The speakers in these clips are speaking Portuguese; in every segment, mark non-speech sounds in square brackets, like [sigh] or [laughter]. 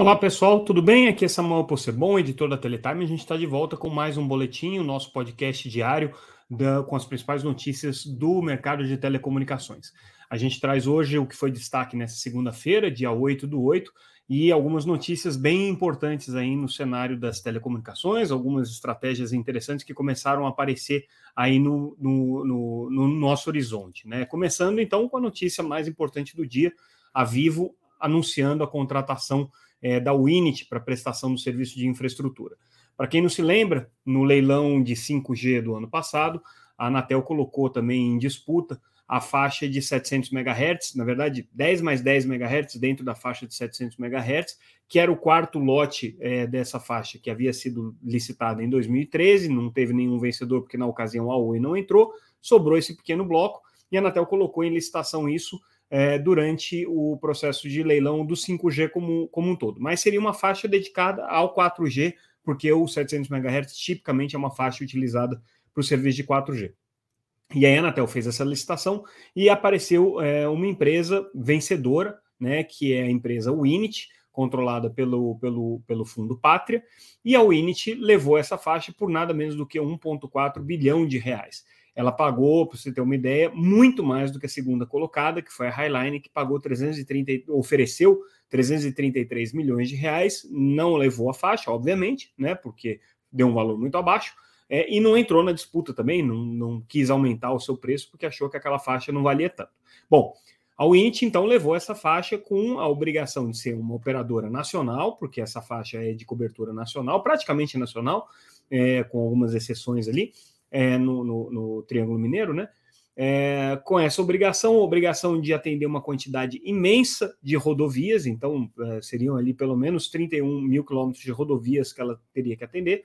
Olá pessoal, tudo bem? Aqui é Samuel Possebon, editor da Teletime. A gente está de volta com mais um boletim, o nosso podcast diário da, com as principais notícias do mercado de telecomunicações. A gente traz hoje o que foi destaque nessa segunda-feira, dia 8 do 8, e algumas notícias bem importantes aí no cenário das telecomunicações, algumas estratégias interessantes que começaram a aparecer aí no, no, no, no nosso horizonte. Né? Começando então com a notícia mais importante do dia, a Vivo anunciando a contratação é, da Winit para prestação do serviço de infraestrutura. Para quem não se lembra, no leilão de 5G do ano passado, a Anatel colocou também em disputa a faixa de 700 MHz, na verdade 10 mais 10 MHz dentro da faixa de 700 MHz, que era o quarto lote é, dessa faixa que havia sido licitada em 2013, não teve nenhum vencedor porque na ocasião a Oi não entrou, sobrou esse pequeno bloco e a Anatel colocou em licitação isso é, durante o processo de leilão do 5G como, como um todo. Mas seria uma faixa dedicada ao 4G, porque o 700 MHz tipicamente é uma faixa utilizada para o serviço de 4G. E a Anatel fez essa licitação e apareceu é, uma empresa vencedora, né, que é a empresa Winit, controlada pelo, pelo, pelo Fundo Pátria, e a Winit levou essa faixa por nada menos do que 1,4 bilhão de reais. Ela pagou, para você ter uma ideia, muito mais do que a segunda colocada, que foi a Highline, que pagou 330, ofereceu 333 milhões de reais, não levou a faixa, obviamente, né? Porque deu um valor muito abaixo, é, e não entrou na disputa também, não, não quis aumentar o seu preço porque achou que aquela faixa não valia tanto. Bom, a Wint então levou essa faixa com a obrigação de ser uma operadora nacional, porque essa faixa é de cobertura nacional, praticamente nacional, é, com algumas exceções ali, é, no, no, no, Triângulo Mineiro, né? É, com essa obrigação, obrigação de atender uma quantidade imensa de rodovias, então é, seriam ali pelo menos 31 mil quilômetros de rodovias que ela teria que atender,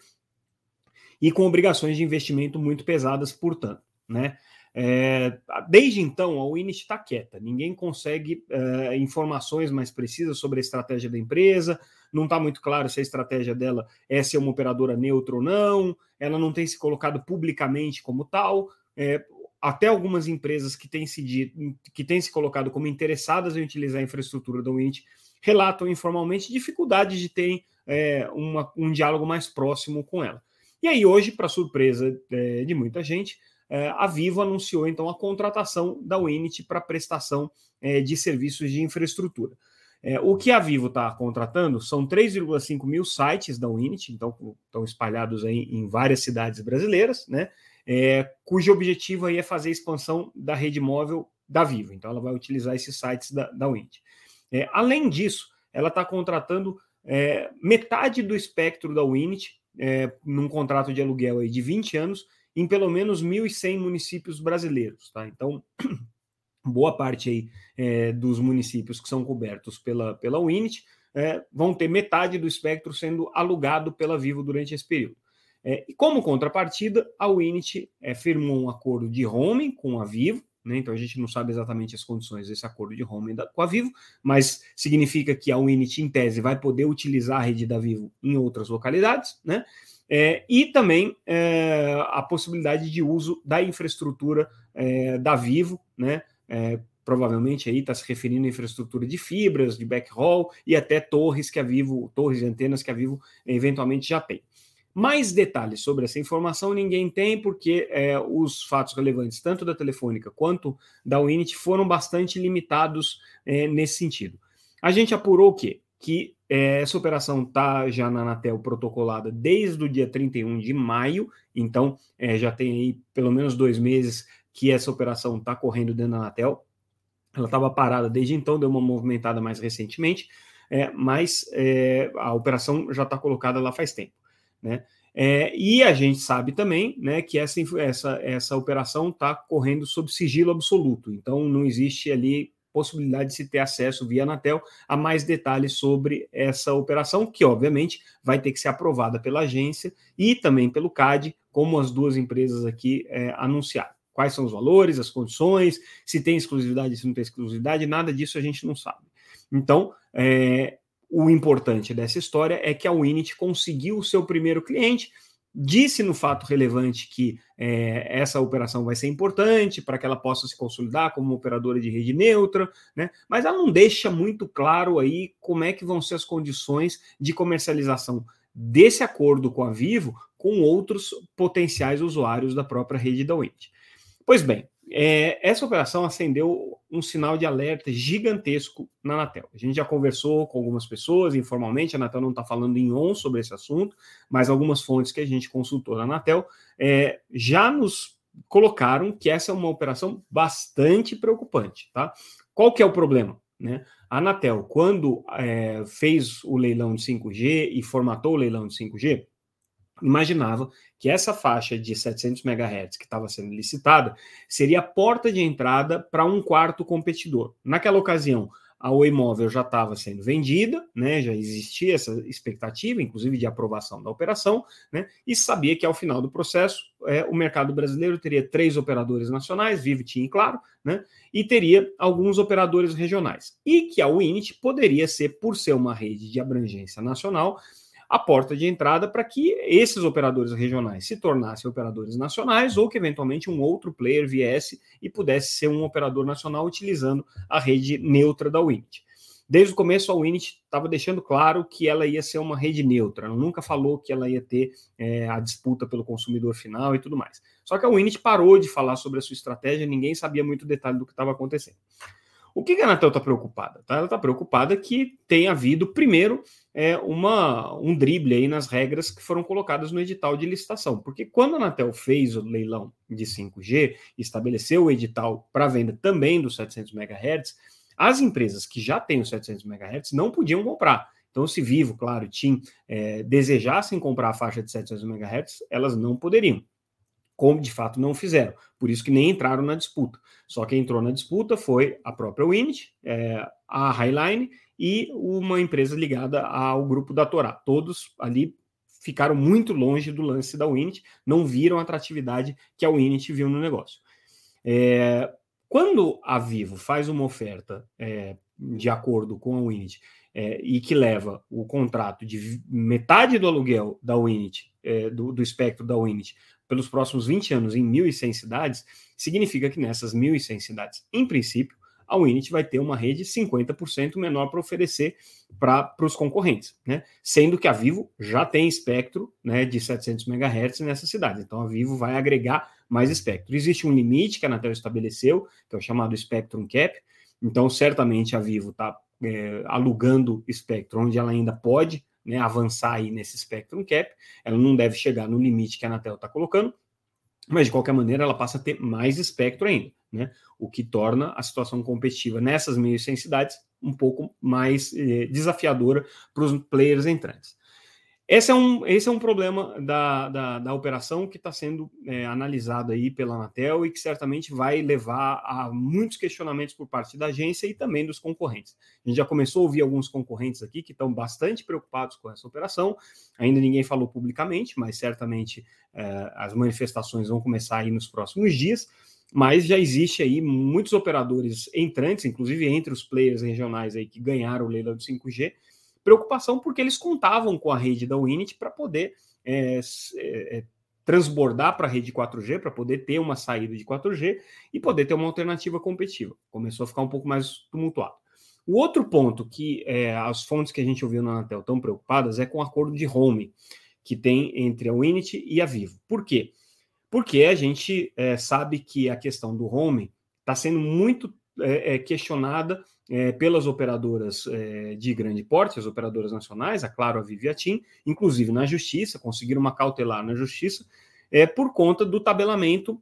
e com obrigações de investimento muito pesadas, portanto, né? É, desde então, a Winit está quieta, ninguém consegue é, informações mais precisas sobre a estratégia da empresa, não está muito claro se a estratégia dela é ser uma operadora neutra ou não, ela não tem se colocado publicamente como tal. É, até algumas empresas que têm, se, que têm se colocado como interessadas em utilizar a infraestrutura da Winit relatam informalmente dificuldade de ter é, uma, um diálogo mais próximo com ela. E aí, hoje, para surpresa é, de muita gente, a Vivo anunciou então a contratação da Winit para prestação é, de serviços de infraestrutura. É, o que a Vivo está contratando são 3,5 mil sites da Winit, então estão espalhados aí em várias cidades brasileiras, né? É, cujo objetivo aí é fazer a expansão da rede móvel da Vivo. Então ela vai utilizar esses sites da, da. É, além disso, ela está contratando é, metade do espectro da Winit é, num contrato de aluguel aí de 20 anos em pelo menos 1.100 municípios brasileiros. Tá? Então, [clears throat] boa parte aí, é, dos municípios que são cobertos pela, pela Winit é, vão ter metade do espectro sendo alugado pela Vivo durante esse período. É, e como contrapartida, a Winit é, firmou um acordo de roaming com a Vivo, né? então a gente não sabe exatamente as condições desse acordo de roaming da, com a Vivo, mas significa que a Winit, em tese, vai poder utilizar a rede da Vivo em outras localidades, né? É, e também é, a possibilidade de uso da infraestrutura é, da Vivo, né? É, provavelmente aí está se referindo à infraestrutura de fibras, de backhaul e até torres que a Vivo, torres e antenas que a Vivo eventualmente já tem. Mais detalhes sobre essa informação ninguém tem, porque é, os fatos relevantes, tanto da Telefônica quanto da Unity, foram bastante limitados é, nesse sentido. A gente apurou o quê? Que é, essa operação está já na Anatel protocolada desde o dia 31 de maio, então é, já tem aí pelo menos dois meses que essa operação está correndo dentro da Anatel. Ela estava parada desde então, deu uma movimentada mais recentemente, é, mas é, a operação já está colocada lá faz tempo. Né? É, e a gente sabe também né, que essa, essa, essa operação está correndo sob sigilo absoluto, então não existe ali possibilidade de se ter acesso via Anatel a mais detalhes sobre essa operação, que obviamente vai ter que ser aprovada pela agência e também pelo CAD, como as duas empresas aqui é, anunciaram. Quais são os valores, as condições, se tem exclusividade, se não tem exclusividade, nada disso a gente não sabe. Então, é, o importante dessa história é que a Winit conseguiu o seu primeiro cliente, disse no fato relevante que é, essa operação vai ser importante para que ela possa se consolidar como operadora de rede neutra, né? mas ela não deixa muito claro aí como é que vão ser as condições de comercialização desse acordo com a Vivo com outros potenciais usuários da própria rede da Wind. Pois bem, é, essa operação acendeu um sinal de alerta gigantesco na Anatel. A gente já conversou com algumas pessoas informalmente, a Anatel não está falando em on sobre esse assunto, mas algumas fontes que a gente consultou na Anatel é, já nos colocaram que essa é uma operação bastante preocupante. Tá? Qual que é o problema? Né? A Anatel, quando é, fez o leilão de 5G e formatou o leilão de 5G, imaginava que essa faixa de 700 MHz que estava sendo licitada seria a porta de entrada para um quarto competidor. Naquela ocasião, a Oi Móvel já estava sendo vendida, né, já existia essa expectativa, inclusive de aprovação da operação, né, e sabia que ao final do processo é, o mercado brasileiro teria três operadores nacionais, Vivo, TIM e Claro, né, e teria alguns operadores regionais, e que a Winit poderia ser, por ser uma rede de abrangência nacional, a porta de entrada para que esses operadores regionais se tornassem operadores nacionais ou que eventualmente um outro player viesse e pudesse ser um operador nacional utilizando a rede neutra da Winit. Desde o começo, a Winit estava deixando claro que ela ia ser uma rede neutra, ela nunca falou que ela ia ter é, a disputa pelo consumidor final e tudo mais. Só que a Winit parou de falar sobre a sua estratégia, ninguém sabia muito detalhe do que estava acontecendo. O que a Anatel está preocupada? Tá? Ela está preocupada que tenha havido, primeiro, é, uma, um drible aí nas regras que foram colocadas no edital de licitação. Porque quando a Anatel fez o leilão de 5G, estabeleceu o edital para venda também dos 700 MHz, as empresas que já têm os 700 MHz não podiam comprar. Então, se Vivo, claro, TIM é, desejassem comprar a faixa de 700 MHz, elas não poderiam como de fato não fizeram. Por isso que nem entraram na disputa. Só quem entrou na disputa foi a própria Winit, é, a Highline e uma empresa ligada ao grupo da Torá. Todos ali ficaram muito longe do lance da Winit, não viram a atratividade que a Winit viu no negócio. É, quando a Vivo faz uma oferta é, de acordo com a Winit é, e que leva o contrato de metade do aluguel da Winit, é, do, do espectro da Winit, pelos próximos 20 anos em 1.100 cidades, significa que nessas 1.100 cidades, em princípio, a Winit vai ter uma rede 50% menor para oferecer para os concorrentes, né? Sendo que a Vivo já tem espectro né, de 700 MHz nessa cidade. Então a Vivo vai agregar mais espectro. Existe um limite que a Anatel estabeleceu, que é o chamado Spectrum Cap. Então, certamente a Vivo está é, alugando espectro onde ela ainda pode né, avançar aí nesse Spectrum Cap, ela não deve chegar no limite que a Anatel está colocando, mas de qualquer maneira ela passa a ter mais espectro ainda, né? O que torna a situação competitiva nessas meios cidades um pouco mais eh, desafiadora para os players entrantes. Esse é um, esse é um problema da, da, da operação que está sendo é, analisado aí pela Anatel e que certamente vai levar a muitos questionamentos por parte da agência e também dos concorrentes. A gente já começou a ouvir alguns concorrentes aqui que estão bastante preocupados com essa operação. Ainda ninguém falou publicamente, mas certamente é, as manifestações vão começar aí nos próximos dias. Mas já existe aí muitos operadores entrantes, inclusive entre os players regionais aí que ganharam o leilão de 5G, preocupação porque eles contavam com a rede da Winit para poder é, é, transbordar para a rede 4G, para poder ter uma saída de 4G e poder ter uma alternativa competitiva. Começou a ficar um pouco mais tumultuado. O outro ponto que é, as fontes que a gente ouviu na Anatel estão preocupadas é com o acordo de home que tem entre a Winit e a Vivo. Por quê? Porque a gente é, sabe que a questão do home está sendo muito é, é questionada é, pelas operadoras é, de grande porte, as operadoras nacionais, a Claro, a Vivi a TIM, inclusive na justiça, conseguiram uma cautelar na justiça, é, por conta do tabelamento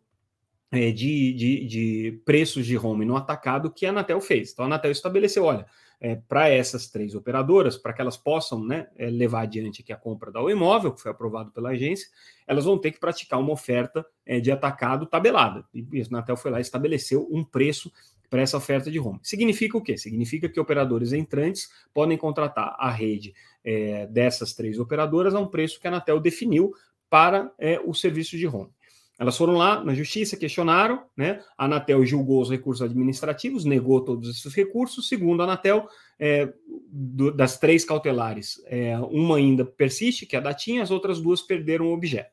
é, de, de, de, preços de home no atacado que a Anatel fez. Então a Anatel estabeleceu, olha, é, para essas três operadoras, para que elas possam né, é, levar adiante aqui a compra da imóvel, que foi aprovado pela agência, elas vão ter que praticar uma oferta é, de atacado tabelada. E a Anatel foi lá e estabeleceu um preço para essa oferta de home. Significa o quê? Significa que operadores entrantes podem contratar a rede é, dessas três operadoras a um preço que a Anatel definiu para é, o serviço de home. Elas foram lá na justiça, questionaram, né? A Anatel julgou os recursos administrativos, negou todos esses recursos. Segundo a Anatel, é, do, das três cautelares, é, uma ainda persiste, que é a da TIM, as outras duas perderam o objeto.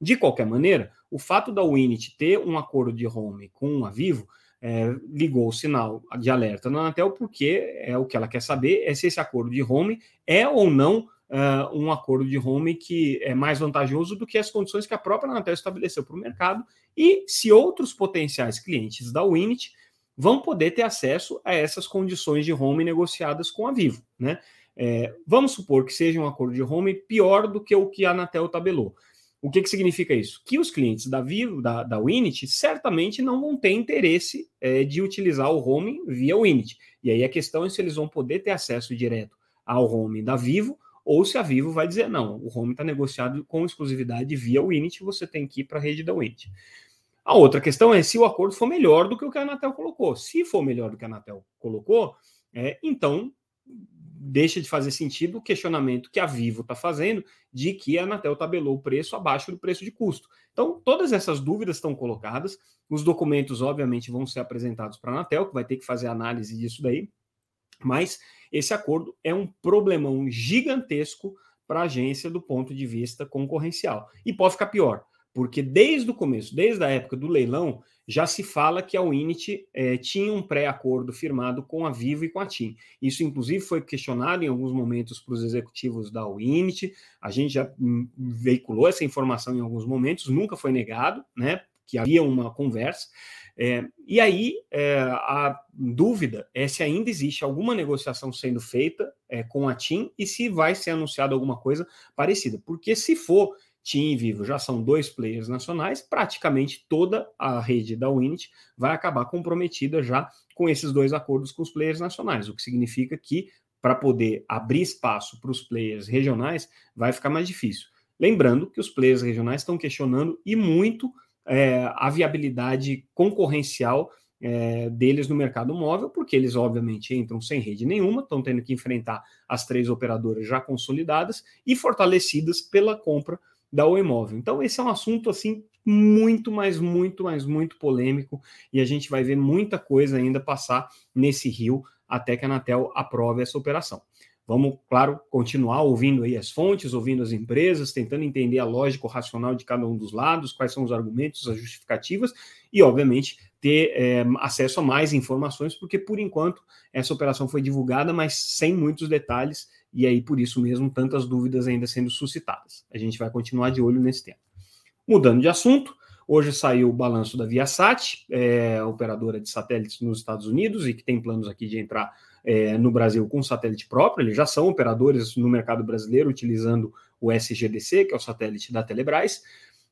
De qualquer maneira, o fato da Winit ter um acordo de home com a Vivo é, ligou o sinal de alerta na Anatel, porque é o que ela quer saber é se esse acordo de home é ou não uh, um acordo de home que é mais vantajoso do que as condições que a própria Anatel estabeleceu para o mercado e se outros potenciais clientes da Winit vão poder ter acesso a essas condições de home negociadas com a Vivo, né? É, vamos supor que seja um acordo de home pior do que o que a Anatel tabelou. O que, que significa isso? Que os clientes da Vivo, da, da Winit, certamente não vão ter interesse é, de utilizar o home via Winit. E aí a questão é se eles vão poder ter acesso direto ao home da Vivo ou se a Vivo vai dizer não, o home está negociado com exclusividade via Winit, você tem que ir para a rede da Winit. A outra questão é se o acordo for melhor do que o que a Anatel colocou. Se for melhor do que a Anatel colocou, é, então deixa de fazer sentido o questionamento que a Vivo está fazendo de que a Anatel tabelou o preço abaixo do preço de custo. Então, todas essas dúvidas estão colocadas, os documentos, obviamente, vão ser apresentados para a Anatel, que vai ter que fazer análise disso daí, mas esse acordo é um problemão gigantesco para a agência do ponto de vista concorrencial. E pode ficar pior, porque desde o começo, desde a época do leilão, já se fala que a Unity é, tinha um pré-acordo firmado com a Vivo e com a TIM. Isso, inclusive, foi questionado em alguns momentos para os executivos da Unity. A gente já hum, veiculou essa informação em alguns momentos, nunca foi negado, né? Que havia uma conversa. É, e aí é, a dúvida é se ainda existe alguma negociação sendo feita é, com a TIM e se vai ser anunciado alguma coisa parecida. Porque se for TIM e Vivo já são dois players nacionais, praticamente toda a rede da Unity vai acabar comprometida já com esses dois acordos com os players nacionais, o que significa que para poder abrir espaço para os players regionais vai ficar mais difícil. Lembrando que os players regionais estão questionando e muito é, a viabilidade concorrencial é, deles no mercado móvel, porque eles obviamente entram sem rede nenhuma, estão tendo que enfrentar as três operadoras já consolidadas e fortalecidas pela compra da Oi Móvel. Então, esse é um assunto assim muito, mas muito, mas muito polêmico e a gente vai ver muita coisa ainda passar nesse rio até que a Anatel aprove essa operação. Vamos, claro, continuar ouvindo aí as fontes, ouvindo as empresas, tentando entender a lógica racional de cada um dos lados, quais são os argumentos, as justificativas e, obviamente, ter é, acesso a mais informações, porque por enquanto essa operação foi divulgada, mas sem muitos detalhes e aí por isso mesmo tantas dúvidas ainda sendo suscitadas. A gente vai continuar de olho nesse tema. Mudando de assunto, hoje saiu o balanço da Viasat, é, operadora de satélites nos Estados Unidos e que tem planos aqui de entrar é, no Brasil com satélite próprio. Eles já são operadores no mercado brasileiro utilizando o SGDC, que é o satélite da Telebrás.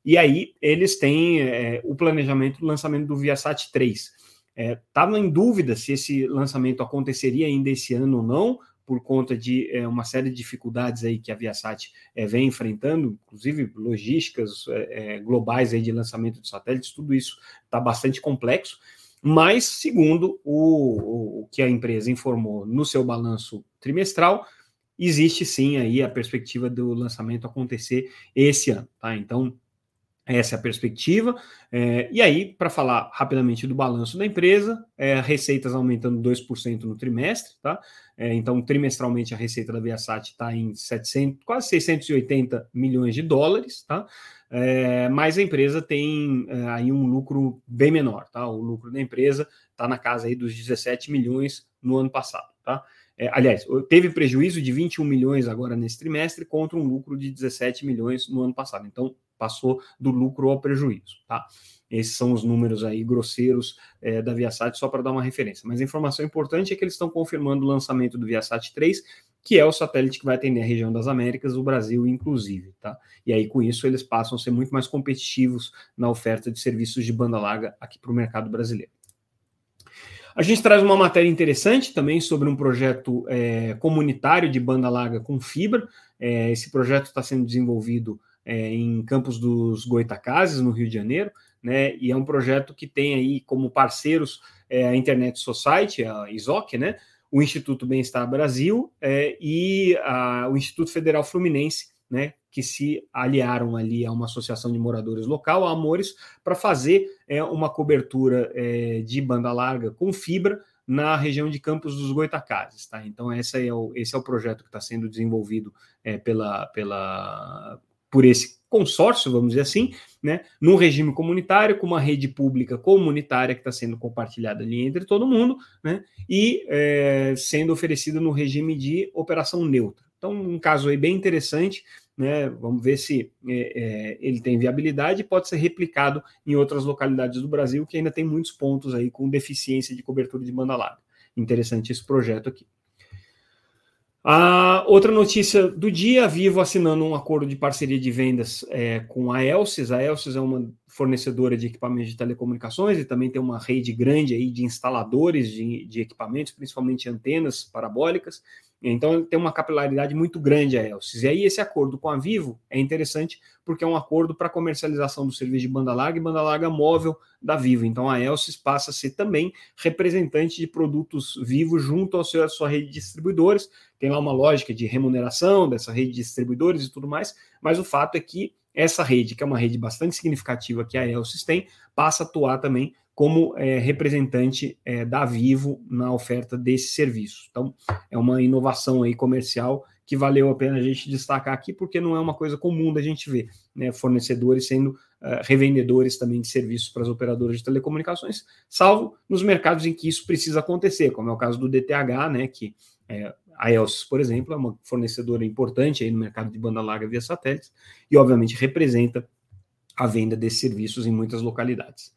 E aí eles têm é, o planejamento do lançamento do Viasat 3. Estava é, em dúvida se esse lançamento aconteceria ainda esse ano ou não, por conta de é, uma série de dificuldades aí que a Viasat é, vem enfrentando, inclusive logísticas é, globais aí de lançamento de satélites, tudo isso está bastante complexo. Mas, segundo o, o que a empresa informou no seu balanço trimestral, existe sim aí a perspectiva do lançamento acontecer esse ano, tá? Então, essa é a perspectiva. É, e aí, para falar rapidamente do balanço da empresa, é, receitas aumentando 2% no trimestre, tá? É, então, trimestralmente, a receita da Viasat está em 700, quase 680 milhões de dólares, tá? É, mas a empresa tem é, aí um lucro bem menor, tá? O lucro da empresa está na casa aí dos 17 milhões no ano passado, tá? É, aliás, teve prejuízo de 21 milhões agora nesse trimestre contra um lucro de 17 milhões no ano passado. Então, passou do lucro ao prejuízo, tá? Esses são os números aí grosseiros é, da Viasat, só para dar uma referência. Mas a informação importante é que eles estão confirmando o lançamento do Viasat 3, que é o satélite que vai atender a região das Américas, o Brasil inclusive, tá? E aí com isso eles passam a ser muito mais competitivos na oferta de serviços de banda larga aqui para o mercado brasileiro. A gente traz uma matéria interessante também sobre um projeto é, comunitário de banda larga com fibra. É, esse projeto está sendo desenvolvido é, em Campos dos Goitacazes, no Rio de Janeiro, né? E é um projeto que tem aí como parceiros é, a Internet Society, a ISOC, né? O Instituto Bem-Estar Brasil é, e a, o Instituto Federal Fluminense, né? Que se aliaram ali a uma associação de moradores local, a Amores, para fazer é, uma cobertura é, de banda larga com fibra na região de Campos dos Goitacazes, tá? Então esse é o, esse é o projeto que está sendo desenvolvido é, pela, pela, por esse consórcio, vamos dizer assim, né, num regime comunitário, com uma rede pública comunitária que está sendo compartilhada ali entre todo mundo, né, e é, sendo oferecida no regime de operação neutra. Então, um caso aí bem interessante, né, vamos ver se é, é, ele tem viabilidade e pode ser replicado em outras localidades do Brasil, que ainda tem muitos pontos aí com deficiência de cobertura de banda larga. Interessante esse projeto aqui. A outra notícia do dia, a Vivo assinando um acordo de parceria de vendas é, com a Elsys. A Elsys é uma fornecedora de equipamentos de telecomunicações e também tem uma rede grande aí de instaladores de, de equipamentos, principalmente antenas parabólicas. Então tem uma capilaridade muito grande a Elsys. E aí esse acordo com a Vivo é interessante porque é um acordo para comercialização do serviço de banda larga e banda larga móvel da Vivo. Então a Elsys passa a ser também representante de produtos Vivo junto à sua rede de distribuidores. Tem lá uma lógica de remuneração dessa rede de distribuidores e tudo mais, mas o fato é que essa rede, que é uma rede bastante significativa que a Elsys tem, passa a atuar também como é, representante é, da Vivo na oferta desse serviço. Então, é uma inovação aí comercial que valeu a pena a gente destacar aqui, porque não é uma coisa comum da gente ver, né? Fornecedores sendo uh, revendedores também de serviços para as operadoras de telecomunicações, salvo nos mercados em que isso precisa acontecer, como é o caso do DTH, né? Que é, a Elsys, por exemplo, é uma fornecedora importante aí no mercado de banda larga via satélites e, obviamente, representa a venda desses serviços em muitas localidades.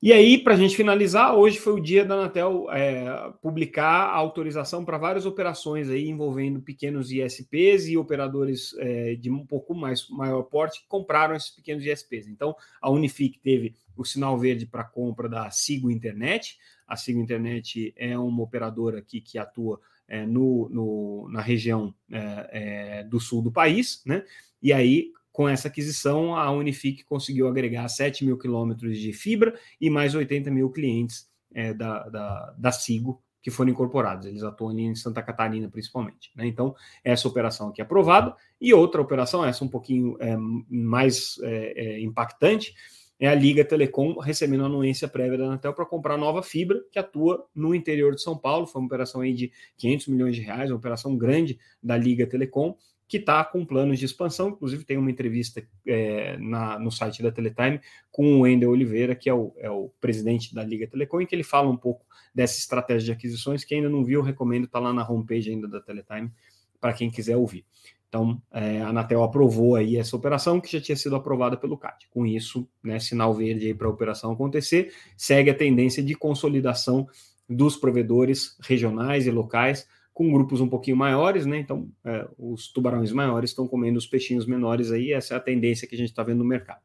E aí, para a gente finalizar, hoje foi o dia da Anatel é, publicar a autorização para várias operações aí envolvendo pequenos ISPs e operadores é, de um pouco mais maior porte que compraram esses pequenos ISPs. Então, a Unifique teve o sinal verde para compra da Sigo Internet. A Sigo Internet é uma operadora aqui que atua é, no, no, na região é, é, do sul do país, né? E aí com essa aquisição, a Unifique conseguiu agregar 7 mil quilômetros de fibra e mais 80 mil clientes é, da, da, da Sigo que foram incorporados. Eles atuam em Santa Catarina, principalmente. Né? Então, essa operação aqui é aprovada. E outra operação, essa um pouquinho é, mais é, é, impactante, é a Liga Telecom recebendo anuência prévia da Anatel para comprar nova fibra que atua no interior de São Paulo. Foi uma operação aí de 500 milhões de reais, uma operação grande da Liga Telecom que está com planos de expansão. Inclusive, tem uma entrevista é, na, no site da Teletime com o Wendel Oliveira, que é o, é o, presidente da Liga Telecom, em que ele fala um pouco dessa estratégia de aquisições. Quem ainda não viu, recomendo, está lá na homepage ainda da Teletime, para quem quiser ouvir. Então, é, a Anatel aprovou aí essa operação, que já tinha sido aprovada pelo CAD. Com isso, né, sinal verde aí para a operação acontecer, segue a tendência de consolidação dos provedores regionais e locais, com grupos um pouquinho maiores, né? Então, é, os tubarões maiores estão comendo os peixinhos menores aí, essa é a tendência que a gente está vendo no mercado.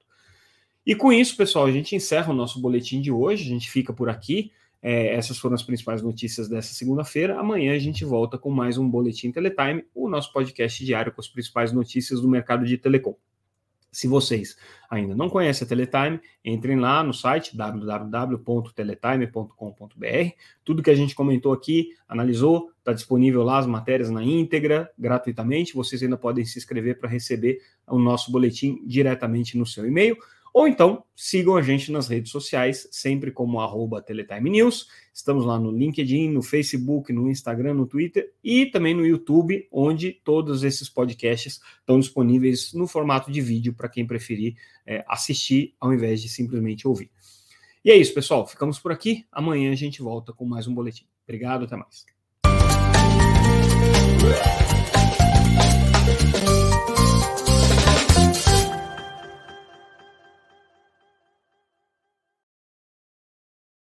E com isso, pessoal, a gente encerra o nosso boletim de hoje, a gente fica por aqui. É, essas foram as principais notícias dessa segunda-feira. Amanhã a gente volta com mais um Boletim Teletime, o nosso podcast diário com as principais notícias do mercado de telecom. Se vocês ainda não conhecem a Teletime, entrem lá no site www.teletime.com.br. Tudo que a gente comentou aqui, analisou, está disponível lá as matérias na íntegra, gratuitamente. Vocês ainda podem se inscrever para receber o nosso boletim diretamente no seu e-mail. Ou então sigam a gente nas redes sociais, sempre como arroba Teletime News. Estamos lá no LinkedIn, no Facebook, no Instagram, no Twitter e também no YouTube, onde todos esses podcasts estão disponíveis no formato de vídeo para quem preferir é, assistir ao invés de simplesmente ouvir. E é isso, pessoal. Ficamos por aqui. Amanhã a gente volta com mais um boletim. Obrigado, até mais.